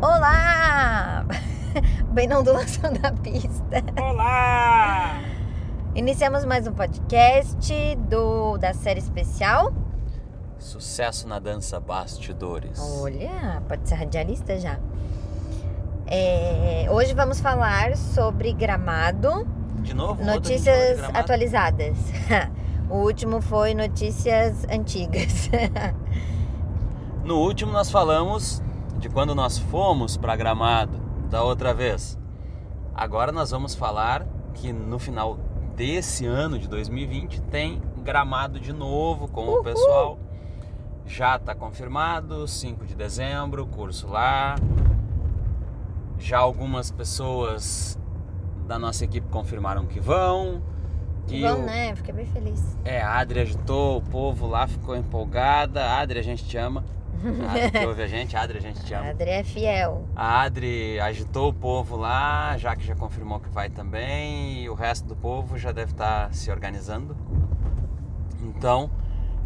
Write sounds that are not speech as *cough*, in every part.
Olá! *laughs* Bem na ondulação da pista. Olá! Iniciamos mais um podcast do, da série especial. Sucesso na dança bastidores. Olha, pode ser radialista já. É, hoje vamos falar sobre gramado, De novo? notícias de Gramado? atualizadas. *laughs* O último foi notícias antigas. *laughs* No último nós falamos de quando nós fomos para Gramado da outra vez. Agora nós vamos falar que no final desse ano de 2020 tem Gramado de novo com o pessoal. Já está confirmado, 5 de dezembro, curso lá. Já algumas pessoas da nossa equipe confirmaram que vão. Que Bom, o- né? Fiquei bem feliz. É, a Adri agitou, o povo lá ficou empolgada. Adri, a gente te ama. A Adri que *laughs* ouve a gente, Adri, a gente te A ama. Adri é fiel. A Adri agitou o povo lá, já que já confirmou que vai também, e o resto do povo já deve estar se organizando. Então,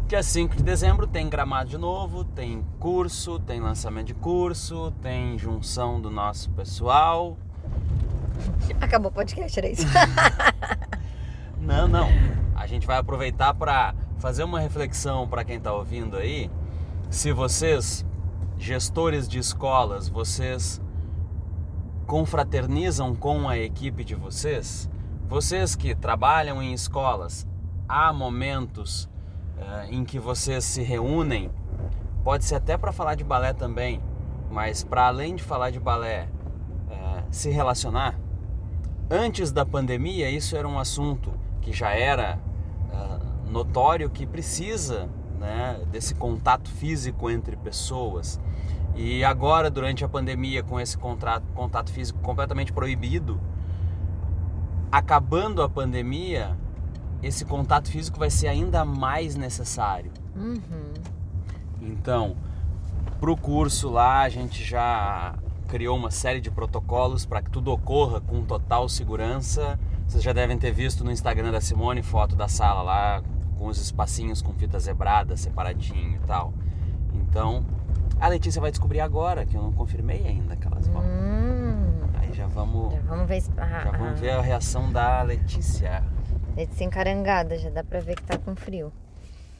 dia 5 de dezembro tem gramado de novo, tem curso, tem lançamento de curso, tem junção do nosso pessoal. Acabou o podcast, era isso. *laughs* Não, não. A gente vai aproveitar para fazer uma reflexão para quem está ouvindo aí. Se vocês, gestores de escolas, vocês confraternizam com a equipe de vocês, vocês que trabalham em escolas, há momentos eh, em que vocês se reúnem, pode ser até para falar de balé também, mas para além de falar de balé, eh, se relacionar. Antes da pandemia, isso era um assunto que já era ah, notório que precisa né, desse contato físico entre pessoas. E agora, durante a pandemia, com esse contrato, contato físico completamente proibido, acabando a pandemia, esse contato físico vai ser ainda mais necessário. Uhum. Então, para o curso lá, a gente já criou uma série de protocolos para que tudo ocorra com total segurança. Vocês já devem ter visto no Instagram da Simone foto da sala lá, com os espacinhos com fita zebrada, separadinho e tal. Então, a Letícia vai descobrir agora, que eu não confirmei ainda que elas vão. Hum. Aí já vamos, Já vamos ver. se- Ah, já vamos ver a reação da Letícia. Letícia encarangada, já dá pra ver que tá com frio.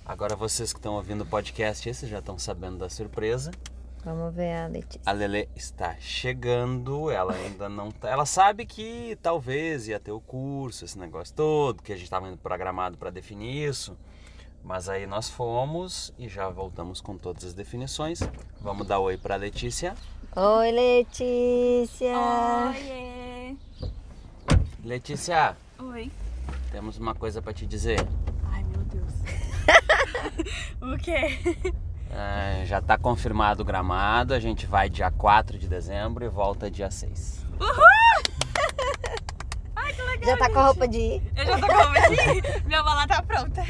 Agora vocês que estão ouvindo o podcast, esses já estão sabendo da surpresa. Vamos ver a Letícia. A Lele está chegando, ela ainda não tá. Ela sabe que talvez ia ter o curso, esse negócio todo, que a gente estava indo programado para definir isso. Mas aí nós fomos e já voltamos com todas as definições. Vamos dar oi para Letícia. Oi, Letícia! Oiê! Letícia, Oi. temos uma coisa para te dizer. Ai, meu Deus. *laughs* *laughs* o quê? Ah, já está confirmado o gramado, a gente vai dia 4 de dezembro e volta dia 6. *laughs* Ai, que legal. Já tá com a roupa de ir? Eu já tô com roupa aqui. *laughs* Minha mala tá pronta.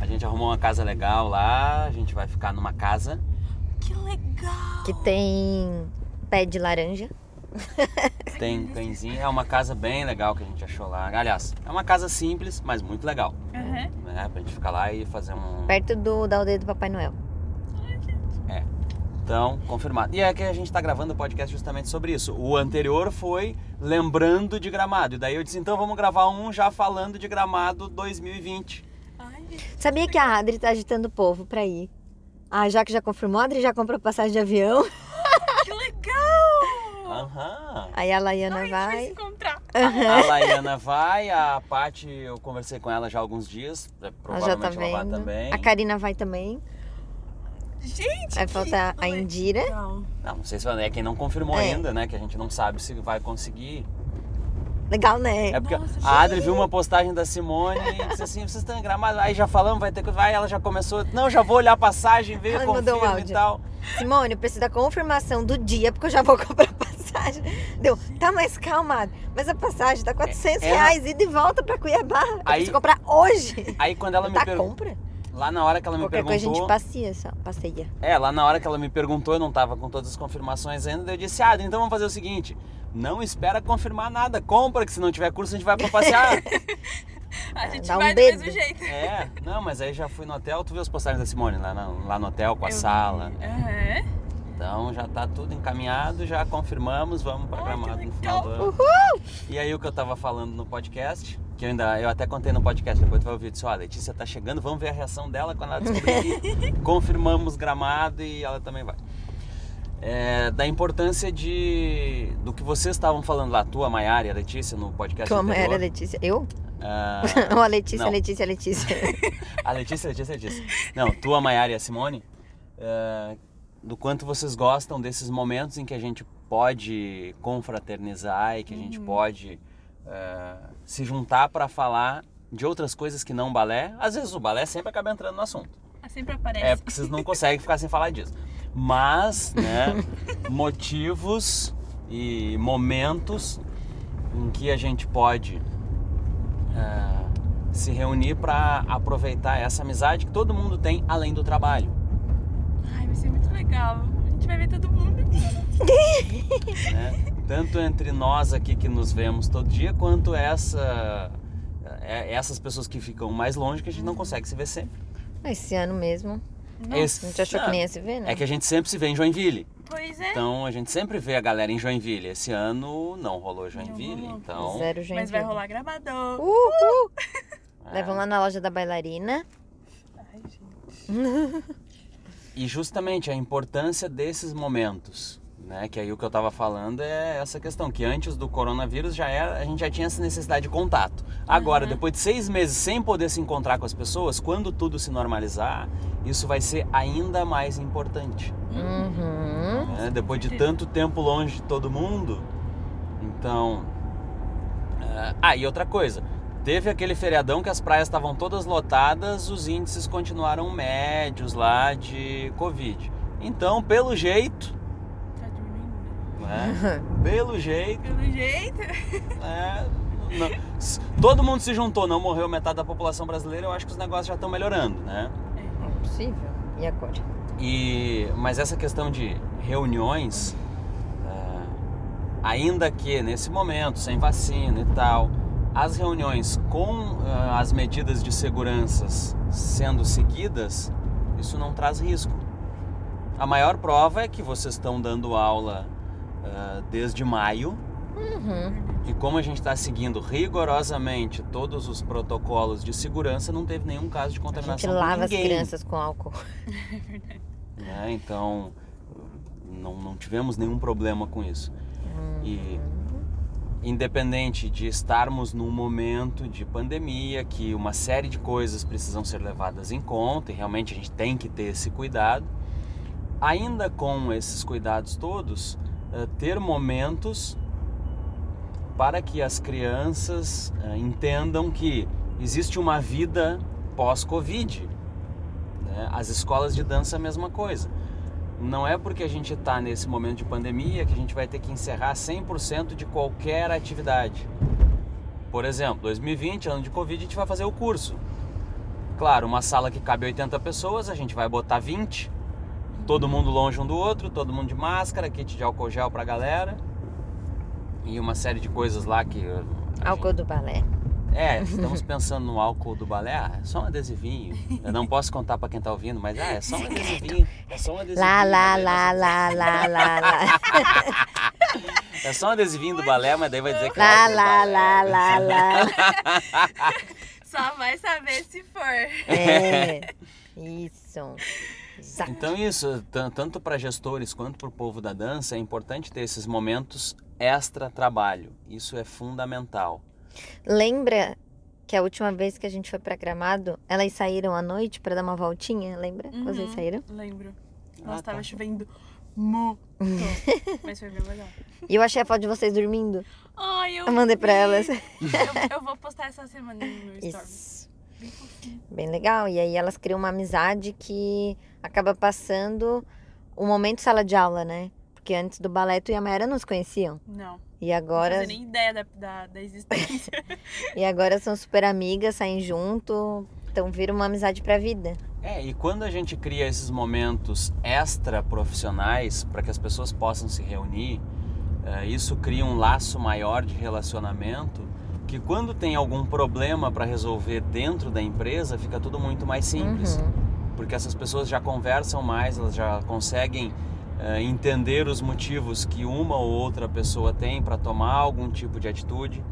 A gente arrumou uma casa legal lá, a gente vai ficar numa casa Que legal. Que tem pé de laranja. Tem cãezinho, é uma casa bem legal que a gente achou lá. Aliás, é uma casa simples, mas muito legal. Aham. Né? Pra gente ficar lá e fazer um. Perto do, da aldeia do Papai Noel. É. Então, confirmado. E é que a gente tá gravando o podcast justamente sobre isso. O anterior foi lembrando de gramado. E daí eu disse, então vamos gravar um já falando de gramado 2020. Ai, Sabia que a Adri tá agitando o povo pra ir? Ah, já que já confirmou, a Adri já comprou passagem de avião. *laughs* Aham. Aí a Laiana Ai, a gente vai vai. se encontrar. A Laiana vai, a Paty, eu conversei com ela já há alguns dias. é, Ela já tá Provavelmente ela vai também. A Karina vai também. Gente, Vai que faltar a Indira. legal. Não, não sei se vai, é quem não confirmou É. ainda, né? Que a gente não sabe se vai conseguir. Legal, né? É porque Nossa, a Adri viu uma postagem da Simone e disse assim, vocês estão em gramado, aí já falamos, vai ter que. Vai, ela já começou. Não, já vou olhar a passagem, veio, Ela mandou um confirma e tal. Simone, eu preciso da confirmação do dia, porque eu já vou *laughs* comprar passagem. Deu, tá mais calma, mas a passagem tá 400 É, ela- reais, ida e volta pra Cuiabá. Eu Aí- preciso comprar hoje. Aí quando ela me tá perguntou. compra? Lá na hora que ela me Qualquer coisa a perguntou. gente passeia, só, passeia. É, lá na hora que ela me perguntou, eu não tava com todas as confirmações ainda, eu disse, ah, então vamos fazer o seguinte. Não espera confirmar nada, compra, que se não tiver curso a gente vai pra passear. *laughs* A gente Dá um vai do mesmo jeito. é, não, mas aí já fui no hotel, tu viu as postagens da Simone lá, na- lá no hotel com a Eu sala. Então já tá tudo encaminhado, já confirmamos, vamos para Gramado no final do ano. E aí o que eu tava falando no podcast, que eu ainda eu até contei no podcast, depois tu vai ouvir, disse, ó, a Letícia tá chegando, vamos ver a reação dela quando ela descobrir que *laughs* confirmamos Gramado e ela também vai. É, da importância de do que vocês estavam falando lá, tua, Maiara e a Letícia no podcast Como era a. Letícia? Eu? Ah, *laughs* Ou a Letícia, não. Letícia, Letícia. *laughs* A Letícia, Letícia, Letícia. Não, tu, a Maiara e a Simone, é, do quanto vocês gostam desses momentos em que a gente pode confraternizar e que a gente pode é, se juntar para falar de outras coisas que não balé. Às vezes o balé sempre acaba entrando no assunto. Ah, Sempre aparece. É porque vocês não conseguem ficar sem falar disso. Mas, né, *laughs* motivos e momentos em que a gente pode é, se reunir para aproveitar essa amizade que todo mundo tem além do trabalho. Ser muito legal. A gente vai ver todo mundo. né? Tanto entre nós aqui que nos vemos todo dia, quanto essa, é, essas pessoas que ficam mais longe que a gente não consegue se ver sempre. Esse ano mesmo. Esse- A gente achou que não, nem ia se ver, né? É que a gente sempre se vê em Joinville. Pois é. Então a gente sempre vê a galera em Joinville. Esse ano não rolou Joinville, rolou. então. Zero gente. Mas vai rolar gravador. Uhul! é. Levam lá na loja da bailarina. Ai, gente. *laughs* E justamente a importância desses momentos, né? Que aí o que eu tava falando é essa questão, que antes do coronavírus já era, a gente já tinha essa necessidade de contato. Agora, Uhum. depois de seis meses sem poder se encontrar com as pessoas, quando tudo se normalizar, isso vai ser ainda mais importante. Uhum. né? Depois de tanto tempo longe de todo mundo. Então. ah, Ah, e outra coisa. Teve aquele feriadão que as praias estavam todas lotadas, os índices continuaram médios lá de Covid. Então, pelo jeito, Tá dormindo, né? *laughs* pelo jeito, Pelo jeito. né? não- s- todo mundo se juntou, não morreu metade da população brasileira, eu acho que os negócios já estão melhorando, né? É possível. E agora? E, mas essa questão de reuniões, é, ainda que nesse momento, sem vacina e tal, as reuniões com é, as medidas de segurança sendo seguidas, isso não traz risco. A maior prova é que vocês estão dando aula é, desde maio Uhum. e como a gente está seguindo rigorosamente todos os protocolos de segurança, não teve nenhum caso de A gente contaminação com lava as crianças com álcool. *laughs* né? Então não, não tivemos nenhum problema com isso. E independente de estarmos num momento de pandemia, que uma série de coisas precisam ser levadas em conta e realmente a gente tem que ter esse cuidado, ainda com esses cuidados todos, eh, ter momentos para que as crianças eh, entendam que existe uma vida pós-Covid. né? As escolas de dança a mesma coisa. Não é porque a gente está nesse momento de pandemia que a gente vai ter que encerrar 100% de qualquer atividade. Por exemplo, 2020, ano de Covid, a gente vai fazer o curso. Claro, uma sala que cabe 80 pessoas, a gente vai botar 20. Todo mundo longe um do outro, todo mundo de máscara, kit de álcool gel pra galera. E uma série de coisas lá que. uh, Álcool do balé. É, *laughs* estamos pensando no álcool do balé. Ah, é só um adesivinho. Eu não posso contar pra quem tá ouvindo, mas ah, é só um adesivinho. É só um adesivinho. Lá, lá, lá, lá, *laughs* lá, lá, lá. É só um adesivinho do balé, mas daí vai dizer que é Lá, do lá, lá, lá, lá. *laughs* Só vai saber se for. É. Isso. Exato. Então isso, tan- tanto para gestores quanto para o povo da dança, é importante ter esses momentos extra trabalho. Isso é fundamental. Lembra que a última vez que a gente foi pra Gramado, elas saíram à noite pra dar uma voltinha? Lembra? Uhum. Vocês saíram? Lembro. Ah, Nossa, tava tá. chovendo muito. *laughs* Mas foi bem legal. E eu achei a foto de vocês dormindo. Ai, eu, Eu mandei pra vi. elas. Eu, eu vou postar essa semana no. Isso. Bem. Bem legal. E aí elas criam uma amizade que acaba passando o momento sala de aula, né? Porque antes do balé tu e a Mayara não se conheciam. Não. E Não agora, fazia nem ideia da, da, da existência. *laughs* e agora são super amigas, saem junto. Então vira uma amizade pra vida. É, e quando a gente cria esses momentos extra profissionais para que as pessoas possam se reunir, eh, isso cria um laço maior de relacionamento que quando tem algum problema para resolver dentro da empresa, fica tudo muito mais simples. Uhum. porque essas pessoas já conversam mais, elas já conseguem entender os motivos que uma ou outra pessoa tem para tomar algum tipo de atitude.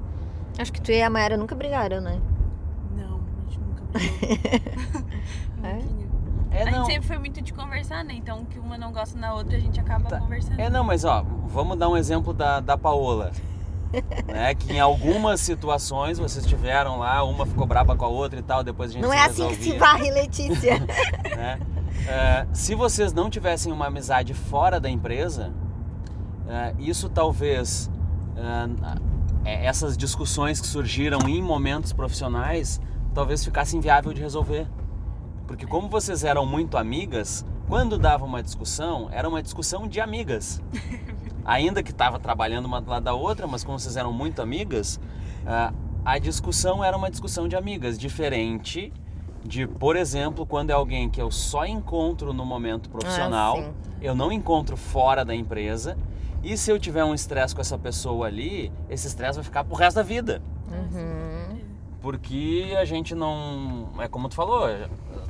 Acho que tu e a Mayara nunca brigaram, né? Não, a gente nunca brigou. *laughs* É? É, a gente sempre foi muito de conversar, né? Então, o que uma não gosta na outra, a gente acaba Tá. conversando. É, não, mas ó, vamos dar um exemplo da, da Paola. *laughs* né, que em algumas situações vocês tiveram lá, uma ficou braba com a outra e tal, depois a gente Não se é assim que se resolvia, varre, Letícia. *laughs* né? É, se vocês não tivessem uma amizade fora da empresa, é, isso talvez é, essas discussões que surgiram em momentos profissionais talvez ficasse inviável de resolver. Porque como vocês eram muito amigas, quando dava uma discussão, era uma discussão de amigas. *laughs* Ainda que estava trabalhando uma do lado da outra, mas como vocês eram muito amigas, a discussão era uma discussão de amigas, diferente de, por exemplo, quando é alguém que eu só encontro no momento profissional, Ah, eu não encontro fora da empresa, e se eu tiver um estresse com essa pessoa ali, esse estresse vai ficar pro resto da vida. Uhum. Porque a gente não. É como tu falou,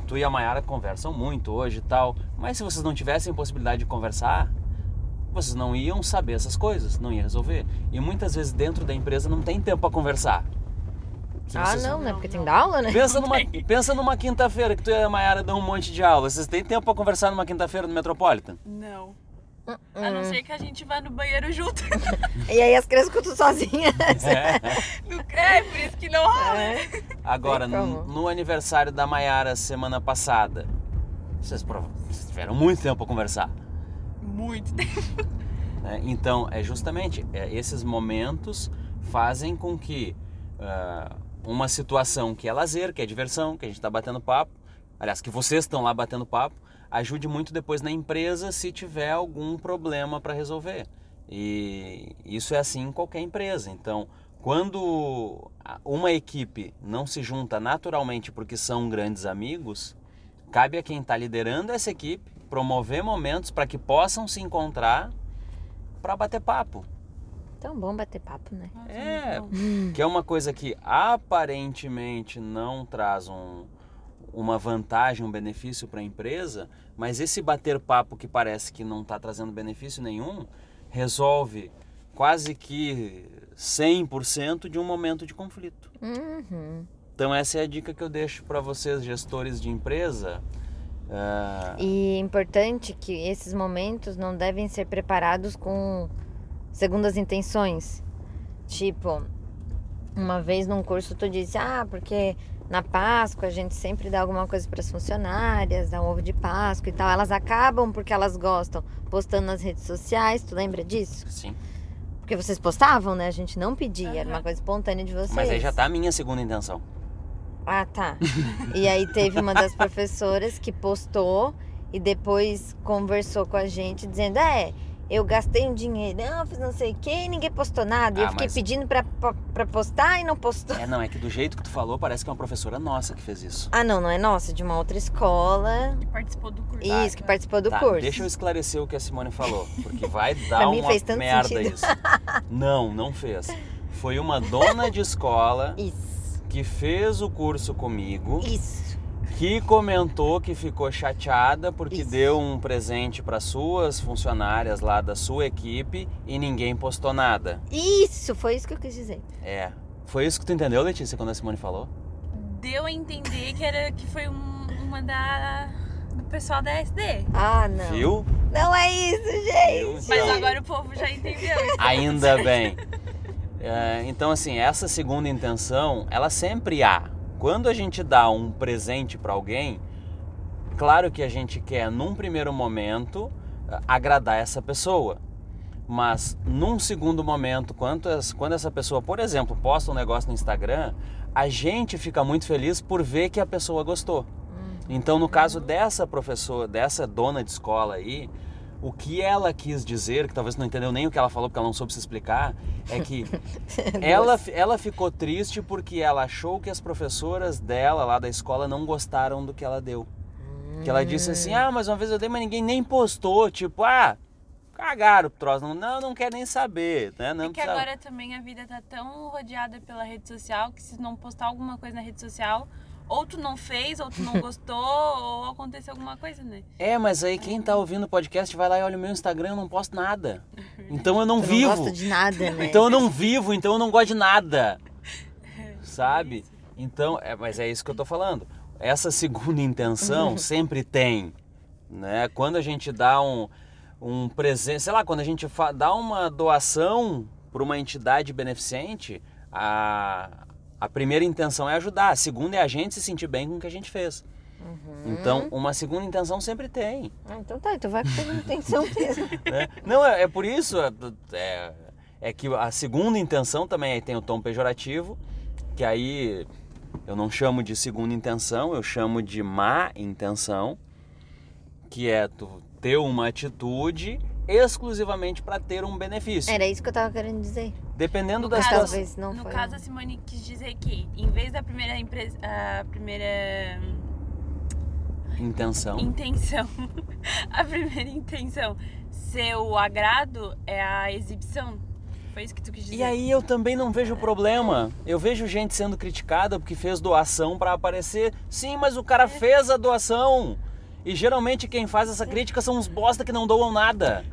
tu e a Mayara conversam muito hoje e tal. Mas se vocês não tivessem possibilidade de conversar, vocês não iam saber essas coisas, não ia resolver. E muitas vezes dentro da empresa não tem tempo para conversar. Ah, não, né? Não, Porque tem da aula, né? Pensa numa, pensa numa quinta-feira que tu e a Mayara dão um monte de aula. Vocês têm tempo para conversar numa quinta-feira no Metropolitan? Não. Hum. A não ser que a gente vá no banheiro junto. *laughs* E aí as crianças ficam sozinhas. É. No- é, por isso que não rola. É. Agora, no, no aniversário da Mayara semana passada, vocês, vocês tiveram muito tempo para conversar. Muito. né? Então, é justamente é, esses momentos fazem com que ah, uma situação que é lazer, que é diversão, que a gente está batendo papo, aliás, que vocês estão lá batendo papo, ajude muito depois na empresa se tiver algum problema para resolver. E isso é assim em qualquer empresa. Então, quando uma equipe não se junta naturalmente porque são grandes amigos, cabe a quem está liderando essa equipe promover momentos para que possam se encontrar para bater papo. Tão bom bater papo, né? É. bom. Que é uma coisa que aparentemente não traz um, uma vantagem, um benefício para a empresa, mas esse bater papo que parece que não está trazendo benefício nenhum, resolve quase que 100% de um momento de conflito. Uhum. Então essa é a dica que eu deixo para vocês, gestores de empresa. Ah, E é importante que esses momentos não devem ser preparados com segundas intenções. Tipo, uma vez num curso tu disse, ah, porque na Páscoa a gente sempre dá alguma coisa para as funcionárias, dá um ovo de Páscoa e tal. Elas acabam porque elas gostam, postando nas redes sociais. Tu lembra disso? sim. Porque vocês postavam, né? A gente não pedia, era uma coisa espontânea de vocês. Mas aí já tá a minha segunda intenção. Ah, tá. e aí teve uma das professoras que postou e depois conversou com a gente dizendo: É, eu gastei um dinheirão, fiz não sei o quê e ninguém postou nada. E eu Ah, fiquei mas- pedindo pra, pra, pra postar e não postou. É, não, é que do jeito que tu falou, parece que é uma professora nossa que fez isso. Ah, não, não é nossa, de uma outra escola. Que participou do curso. Isso, que participou do Tá, curso. deixa eu esclarecer o que a Simone falou, porque vai *laughs* dar Pra mim uma fez tanto merda sentido. isso. Não, não fez. Foi uma dona de escola Isso, que fez o curso comigo, isso. Que comentou que ficou chateada porque Isso. deu um presente para suas funcionárias lá da sua equipe e ninguém postou nada. Isso, foi isso que eu quis dizer. É. Foi isso que tu entendeu, Letícia, quando a Simone falou? Deu a entender que, era, que foi um- uma da. do pessoal da SD. Ah, não. Viu? Não é isso, gente. Viu? Mas agora o povo já entendeu. Ainda bem. É, então, assim, essa segunda intenção, ela sempre há. Quando a gente dá um presente para alguém, claro que a gente quer, num primeiro momento, a- agradar essa pessoa. Mas, num segundo momento, quando, essa pessoa, por exemplo, posta um negócio no Instagram, a gente fica muito feliz por ver que a pessoa gostou. Então, no caso dessa professora, dessa dona de escola aí, o que ela quis dizer, que talvez não entendeu nem o que ela falou porque ela não soube se explicar, é que *laughs* ela, ela ficou triste porque ela achou que as professoras dela lá da escola não gostaram do que ela deu. Que ela disse assim: "Ah, mas uma vez eu dei, mas ninguém nem postou", tipo, ah, cagaram o troço, não, não, não quer nem saber, né? Não É que precisa- agora também a vida tá tão rodeada pela rede social que se não postar alguma coisa na rede social, ou tu não fez, ou tu não *laughs* gostou, ou aconteceu alguma coisa, né? É, mas aí quem tá ouvindo o podcast vai lá e olha o meu Instagram, eu não posto nada. *laughs* Então eu não Tu vivo. não gosta de nada, né? Então eu não vivo, então eu não gosto de nada. *laughs* Sabe? Então, é, mas é isso que eu tô falando. Essa segunda intenção sempre tem, né? Quando a gente dá um, um presente, sei lá, quando a gente dá uma doação para uma entidade beneficente, a, a primeira intenção é ajudar, a segunda é a gente se sentir bem com o que a gente fez. Então, uma segunda intenção sempre tem. Ah, então tá, então vai com segunda intenção *laughs* mesmo. né? Não, é, é por isso, é, é, é que a segunda intenção também tem o tom pejorativo, que aí eu não chamo de segunda intenção, eu chamo de má intenção, que é tu ter uma atitude exclusivamente para ter um benefício. Era isso que eu tava querendo dizer. Dependendo No da caso- situação. Talvez não no foi. caso, a Simone quis dizer que, em vez da primeira empresa, a primeira Intenção. intenção, *laughs* a primeira intenção ser o agrado é a exibição. Foi isso que tu quis dizer? E aí eu também não vejo problema. Eu vejo gente sendo criticada porque fez doação para aparecer. Sim, mas o cara fez a doação. E geralmente quem faz essa crítica são uns bosta que não doam nada.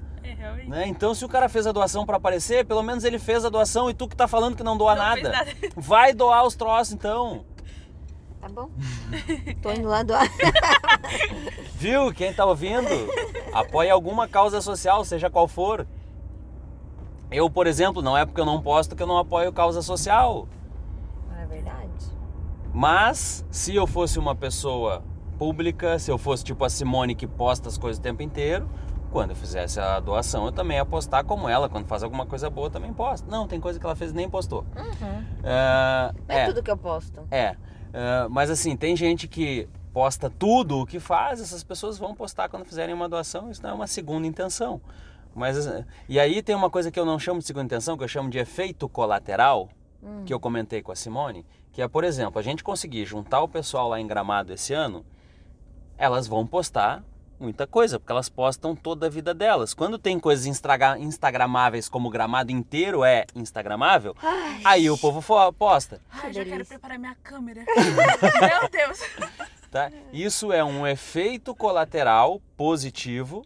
Realmente. né? Então se o cara fez a doação para aparecer, pelo menos ele fez a doação e tu que tá falando que não doa Não fez nada. nada. *laughs* Vai doar os troços então. Tá bom. *laughs* Tô indo lá do *laughs* Viu? Quem tá ouvindo? Apoia alguma causa social, seja qual for. Eu, por exemplo, não é porque eu não posto que eu não apoio causa social. É verdade. Mas se eu fosse uma pessoa pública, se eu fosse tipo a Simone que posta as coisas o tempo inteiro, quando eu fizesse a doação, eu também ia postar como ela. Quando faz alguma coisa boa, eu também posto. Não, tem coisa que ela fez e nem postou. Uhum. É, Não é, é, tudo que eu posto. é. É, mas assim, tem gente que posta tudo o que faz, essas pessoas vão postar quando fizerem uma doação, isso não é uma segunda intenção. Mas, eh, e aí tem uma coisa que eu não chamo de segunda intenção, que eu chamo de efeito colateral, Hum. que eu comentei com a Simone, que é, por exemplo, a gente conseguir juntar o pessoal lá em Gramado esse ano, elas vão postar muita coisa, porque elas postam toda a vida delas. Quando tem coisas instagra- instagramáveis como o Gramado inteiro é instagramável, Ai, aí o povo posta. Ai, Que já quero delícia. preparar minha câmera. *laughs* Meu Deus. Tá? Isso é um efeito colateral positivo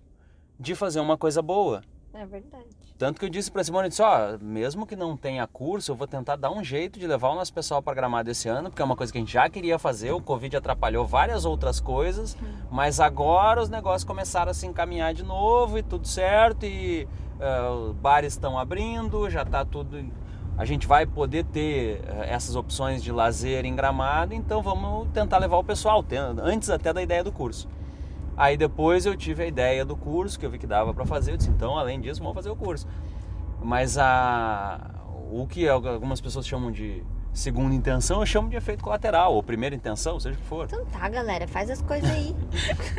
de fazer uma coisa boa. É verdade. Tanto que eu disse pra Simone, disse, ó, mesmo que não tenha curso, eu vou tentar dar um jeito de levar o nosso pessoal para Gramado esse ano, porque é uma coisa que a gente já queria fazer, o Covid atrapalhou várias outras coisas, mas agora os negócios começaram a se encaminhar de novo e tudo certo, e eh, os bares estão abrindo, já tá tudo... A gente vai poder ter eh, essas opções de lazer em Gramado, então vamos tentar levar o pessoal, antes até da ideia do curso. Aí depois eu tive a ideia do curso, que eu vi que dava para fazer, eu disse, então além disso, vamos fazer o curso. Mas a o que algumas pessoas chamam de segunda intenção, eu chamo de efeito colateral, ou primeira intenção, seja o que for. Então tá, galera, faz as coisas aí.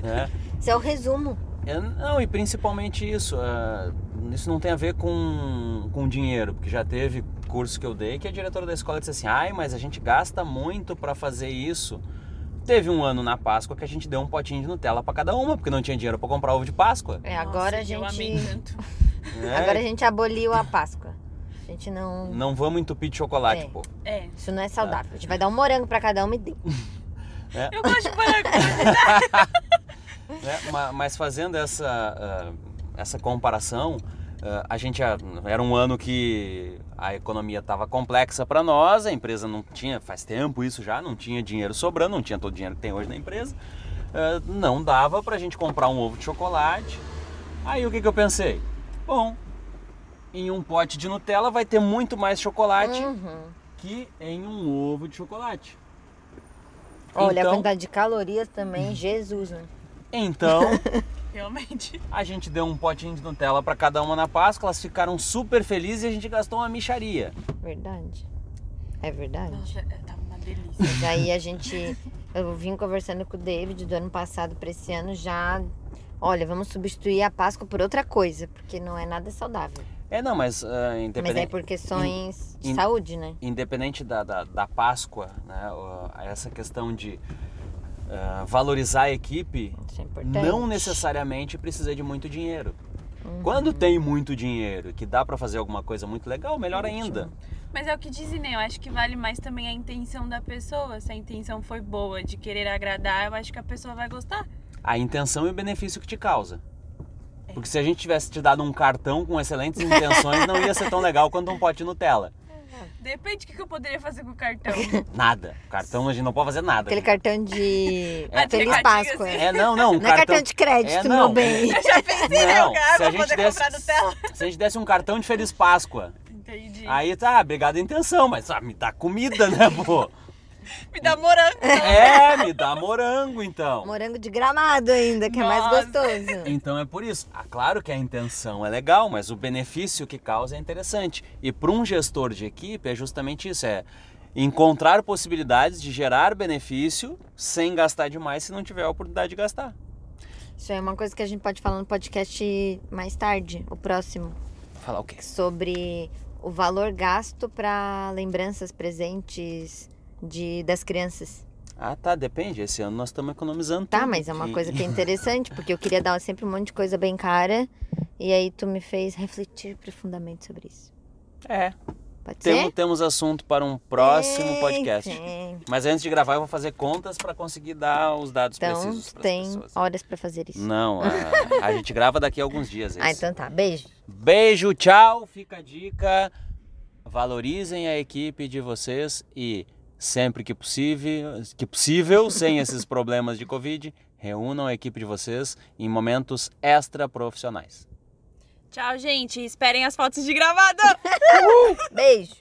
né? *laughs* Isso é o resumo. É, não, e principalmente isso, é, isso não tem a ver com, com dinheiro, porque já teve curso que eu dei que a diretora da escola disse assim, ai, mas a gente gasta muito para fazer isso. Teve um ano na Páscoa que a gente deu um potinho de Nutella para cada uma, porque não tinha dinheiro para comprar ovo de Páscoa. É, agora Nossa, a gente. né? *laughs* Agora a gente aboliu a Páscoa. A gente não. Não vamos entupir de chocolate, É. pô. É. Isso não é saudável. A gente vai dar um morango pra cada uma e deu. Eu gosto de morango. *laughs* Ma- Mas fazendo essa, ah, essa comparação, a gente ah, era um ano que a economia estava complexa para nós, a empresa não tinha, faz tempo isso já, não tinha dinheiro sobrando, não tinha todo o dinheiro que tem hoje na empresa, Ah, não dava para a gente comprar um ovo de chocolate. Aí o que, que eu pensei? Bom, em um pote de Nutella vai ter muito mais chocolate Uhum. que em um ovo de chocolate. Olha, a Então- quantidade de calorias também, *laughs* Jesus, né? Então, *laughs* Realmente. *laughs* A gente deu um potinho de Nutella para cada uma na Páscoa, elas ficaram super felizes e a gente gastou uma micharia. Verdade. É verdade. Nossa, tá uma delícia. Mas aí a gente. Eu vim conversando com o David do ano passado para esse ano já. Olha, vamos substituir a Páscoa por outra coisa, porque não é nada saudável. É, não, mas ah, Mas é independente, por questões de in- saúde, né? independente da, da, da Páscoa, né, ó, essa questão de ah, valorizar a equipe é não necessariamente precisa de muito dinheiro. Quando tem muito dinheiro, que dá pra fazer alguma coisa muito legal, melhor ainda. Mas é o que dizem, né? Eu acho que vale mais também a intenção da pessoa. Se a intenção foi boa, de querer agradar, eu acho que a pessoa vai gostar. A intenção e o benefício que te causa. Porque se a gente tivesse te dado um cartão com excelentes intenções, não ia ser tão legal quanto um pote de Nutella. Depende do que eu poderia fazer com o cartão. *laughs* Nada. Cartão a gente não pode fazer nada. Aquele cartão de *laughs* É, Feliz Páscoa. assim. É, não, não. Um Não é cartão de crédito, É, meu não. bem. Eu já pensei, né? Não, O cara se a pra gente poder desse- comprar Nutella. *laughs* Se a gente desse um cartão de Feliz Páscoa, Entendi. aí tá, obrigado a intenção, mas ah, me dá comida, né, pô? *laughs* Me dá morango. É, me dá morango, então. Morango de gramado ainda, que é mais Nossa. gostoso. Então é por isso. Ah, claro que a intenção é legal, mas o benefício que causa é interessante. E para um gestor de equipe é justamente isso, é encontrar possibilidades de gerar benefício sem gastar demais se não tiver a oportunidade de gastar. Isso é uma coisa que a gente pode falar no podcast mais tarde, o próximo, Falar o quê? sobre o valor gasto para lembranças presentes de das crianças. Ah, tá, depende. Esse ano nós estamos economizando Tá, tudo, mas é uma que- coisa que é *laughs* interessante, porque eu queria dar sempre um monte de coisa bem cara, e aí tu me fez refletir profundamente sobre isso. É, Pode temos, ser? temos assunto para um próximo Tem, podcast. tem. Mas antes de gravar eu vou fazer contas para conseguir dar os dados Então, precisos para tem pessoas. horas pra fazer isso. Não, a, a gente grava daqui a alguns dias. Ah, esse. então tá. Beijo. Beijo, tchau. Fica a dica. Valorizem a equipe de vocês e sempre que possível, que possível, sem esses problemas de Covid, reúnam a equipe de vocês em momentos extra profissionais. Tchau, gente. Esperem as fotos de gravado. *laughs* Beijo.